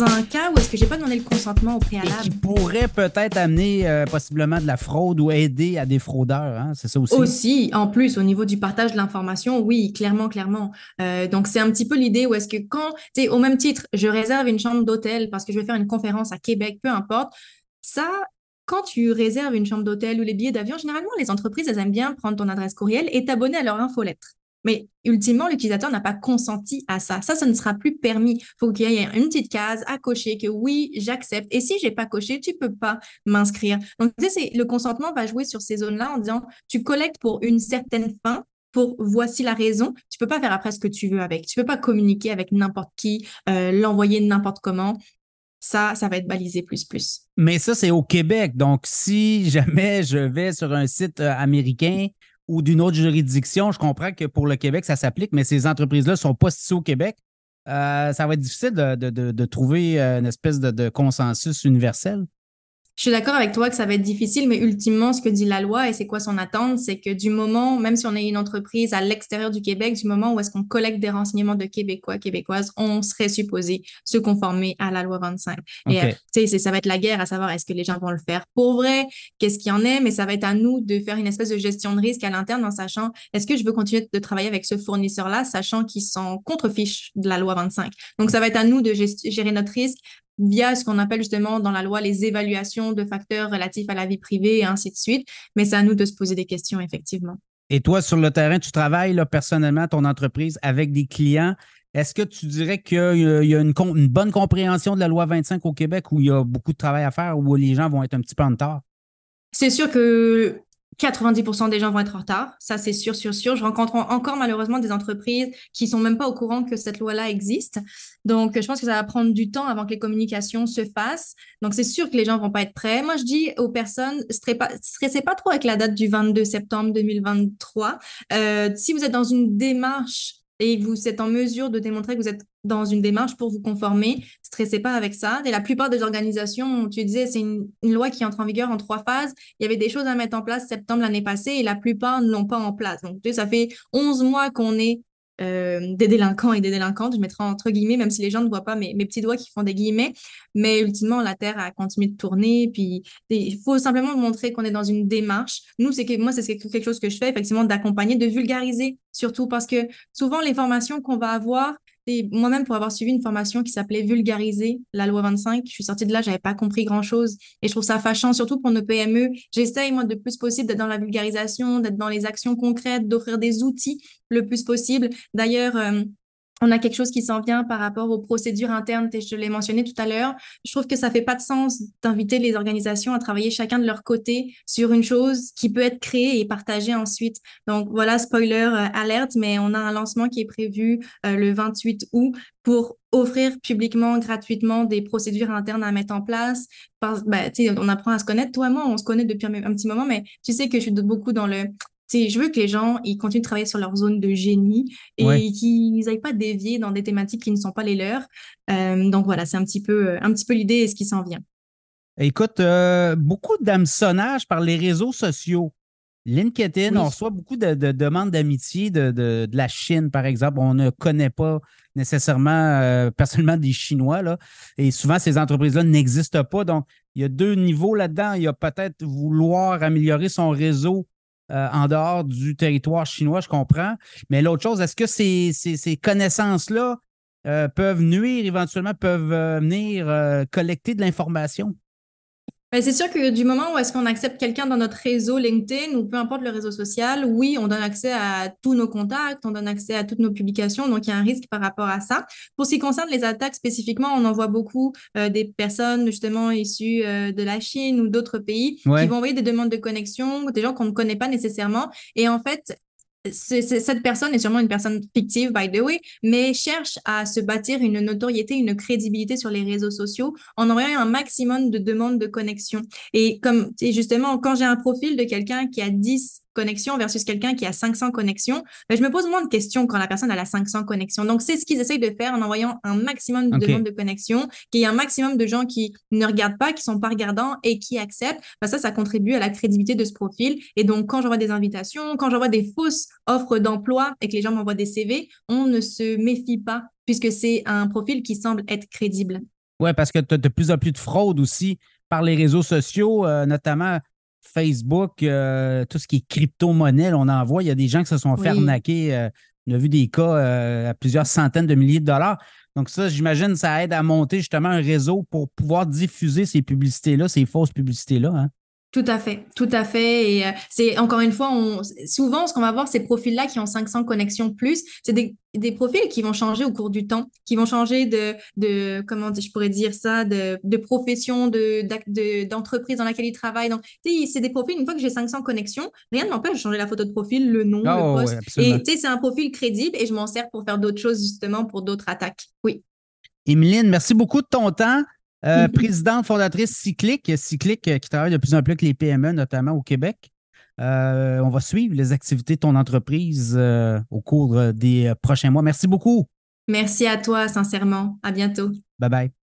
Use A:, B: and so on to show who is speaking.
A: dans un cas où est-ce que j'ai pas demandé le consentement au préalable?
B: Et qui pourrait peut-être amener euh, possiblement de la fraude ou aider à des fraudeurs, hein? c'est ça aussi?
A: Aussi, en plus, au niveau du partage de l'information, oui, clairement, clairement. Euh, donc, c'est un petit peu l'idée où est-ce que quand, tu sais, au même titre, je réserve une chambre d'hôtel parce que je vais faire une conférence à Québec, peu importe, ça, quand tu réserves une chambre d'hôtel ou les billets d'avion, généralement, les entreprises, elles aiment bien prendre ton adresse courriel et t'abonner à leur infolettre. Mais ultimement, l'utilisateur n'a pas consenti à ça. Ça, ça ne sera plus permis. Il faut qu'il y ait une petite case à cocher que oui, j'accepte. Et si j'ai pas coché, tu peux pas m'inscrire. Donc, tu sais, le consentement va jouer sur ces zones-là en disant, tu collectes pour une certaine fin, pour voici la raison. Tu peux pas faire après ce que tu veux avec. Tu peux pas communiquer avec n'importe qui, euh, l'envoyer n'importe comment. Ça, ça va être balisé plus plus.
B: Mais ça, c'est au Québec. Donc, si jamais je vais sur un site euh, américain, ou d'une autre juridiction. Je comprends que pour le Québec, ça s'applique, mais ces entreprises-là ne sont pas situées au Québec. Euh, ça va être difficile de, trouver euh, une espèce de consensus universel.
A: Je suis d'accord avec toi que ça va être difficile, mais ultimement, ce que dit la loi et c'est quoi son attente, c'est que du moment, même si on est une entreprise à l'extérieur du Québec, du moment où est-ce qu'on collecte des renseignements de Québécois, Québécoises, on serait supposé se conformer à la loi 25. Et euh, tu ça va être la guerre à savoir est-ce que les gens vont le faire pour vrai, qu'est-ce qu'il y en est, mais ça va être à nous de faire une espèce de gestion de risque à l'interne en sachant est-ce que je veux continuer de travailler avec ce fournisseur-là, sachant qu'ils sont contre-fiches de la loi 25. Donc, ça va être à nous de gérer notre risque via ce qu'on appelle justement dans la loi les évaluations de facteurs relatifs à la vie privée et ainsi de suite. Mais c'est à nous de se poser des questions, effectivement.
B: Et toi, sur le terrain, tu travailles là, personnellement, ton entreprise, avec des clients. Est-ce que tu dirais qu'il y a, une, bonne compréhension de la loi 25 au Québec où il y a beaucoup de travail à faire, où les gens vont être un petit peu en retard?
A: C'est sûr que 90% des gens vont être en retard, ça c'est sûr, sûr, sûr. Je rencontre encore malheureusement des entreprises qui sont même pas au courant que cette loi-là existe. Donc, je pense que ça va prendre du temps avant que les communications se fassent. Donc, c'est sûr que les gens vont pas être prêts. Moi, je dis aux personnes, stressez pas, trop avec la date du 22 septembre 2023. Euh, si vous êtes dans une démarche et vous êtes en mesure de démontrer que vous êtes dans une démarche pour vous conformer, stressez pas avec ça. Et la plupart des organisations, tu disais, c'est une, loi qui entre en vigueur en trois phases. Il y avait des choses à mettre en place septembre l'année passée et la plupart ne l'ont pas en place. Donc, ça fait 11 mois qu'on est euh, des délinquants et des délinquantes, je mettrai entre guillemets, même si les gens ne voient pas mes, mes petits doigts qui font des guillemets, mais ultimement, la Terre a continué de tourner, puis il faut simplement montrer qu'on est dans une démarche. Nous, c'est que moi, c'est quelque chose que je fais, effectivement, d'accompagner, de vulgariser, surtout parce que souvent, les formations qu'on va avoir, moi-même, pour avoir suivi une formation qui s'appelait Vulgariser la loi 25, je suis sortie de là, j'avais pas compris grand-chose. Et je trouve ça fâchant, surtout pour nos PME. J'essaye, moi, de plus possible d'être dans la vulgarisation, d'être dans les actions concrètes, d'offrir des outils le plus possible. D'ailleurs, euh, on a quelque chose qui s'en vient par rapport aux procédures internes, et je l'ai mentionné tout à l'heure. Je trouve que ça fait pas de sens d'inviter les organisations à travailler chacun de leur côté sur une chose qui peut être créée et partagée ensuite. Donc voilà, spoiler euh, alerte, mais on a un lancement qui est prévu euh, le 28 août pour offrir publiquement, gratuitement des procédures internes à mettre en place. Par, ben, on apprend à se connaître. Toi et moi, on se connaît depuis un, un petit moment, mais tu sais que je suis beaucoup dans le je veux que les gens ils continuent de travailler sur leur zone de génie et qu'ils n'aillent pas dévier dans des thématiques qui ne sont pas les leurs. Euh, donc voilà, c'est un petit peu, un petit peu l'idée et ce qui s'en vient.
B: Écoute, euh, beaucoup d'hameçonnage par les réseaux sociaux. LinkedIn, on reçoit beaucoup de, demandes d'amitié de, la Chine, par exemple. On ne connaît pas nécessairement euh, personnellement des Chinois. Là, et souvent, ces entreprises-là n'existent pas. Donc, il y a deux niveaux là-dedans. Il y a peut-être vouloir améliorer son réseau euh, en dehors du territoire chinois, je comprends. Mais l'autre chose, est-ce que ces, ces, connaissances-là euh, peuvent nuire éventuellement, peuvent euh, venir collecter de l'information?
A: Ben, c'est sûr que du moment où est-ce qu'on accepte quelqu'un dans notre réseau LinkedIn ou peu importe le réseau social, oui, on donne accès à tous nos contacts, on donne accès à toutes nos publications, donc il y a un risque par rapport à ça. Pour ce qui concerne les attaques spécifiquement, on en voit beaucoup euh, des personnes justement issues euh, de la Chine ou d'autres pays qui vont envoyer des demandes de connexion, des gens qu'on ne connaît pas nécessairement. Et en fait, cette personne est sûrement une personne fictive, by the way, mais cherche à se bâtir une notoriété, une crédibilité sur les réseaux sociaux en envoyant un maximum de demandes de connexion. Et comme, et justement, quand j'ai un profil de quelqu'un qui a 10 connexions versus quelqu'un qui a 500 connexions, ben, je me pose moins de questions quand la personne a la 500 connexions. Donc, c'est ce qu'ils essayent de faire en envoyant un maximum de demandes de connexion, qu'il y ait un maximum de gens qui ne regardent pas, qui sont pas regardants et qui acceptent. Ben, ça, ça contribue à la crédibilité de ce profil. Et donc, quand j'envoie des invitations, quand j'envoie des fausses offres d'emploi et que les gens m'envoient des CV, on ne se méfie pas puisque c'est un profil qui semble être crédible.
B: Oui, parce que tu as de plus en plus de fraude aussi par les réseaux sociaux, euh, notamment Facebook, euh, tout ce qui est crypto-monnaie, on en voit. Il y a des gens qui se sont fait arnaquer. Euh, on a vu des cas à plusieurs centaines de milliers de dollars. Donc, ça, j'imagine, ça aide à monter justement un réseau pour pouvoir diffuser ces publicités-là, ces fausses publicités-là. Hein?
A: Tout à fait, tout à fait. Et euh, c'est encore une fois, on, souvent, ce qu'on va voir, ces profils-là qui ont 500 connexions plus, c'est des, des, profils qui vont changer au cours du temps, qui vont changer de, de comment je pourrais dire ça, de, de profession, de, d'entreprise dans laquelle ils travaillent. Donc, c'est des profils, une fois que j'ai 500 connexions, rien ne m'empêche de changer la photo de profil, le nom, le oh, poste. et tu sais, c'est un profil crédible et je m'en sers pour faire d'autres choses, justement, pour d'autres attaques. Oui.
B: Emeline, merci beaucoup de ton temps. Euh, mm-hmm. présidente fondatrice Cyclic, Cyclic euh, qui travaille de plus en plus avec les PME, notamment au Québec. Euh, on va suivre les activités de ton entreprise au cours des prochains mois. Merci beaucoup.
A: Merci à toi, sincèrement. À bientôt.
B: Bye bye.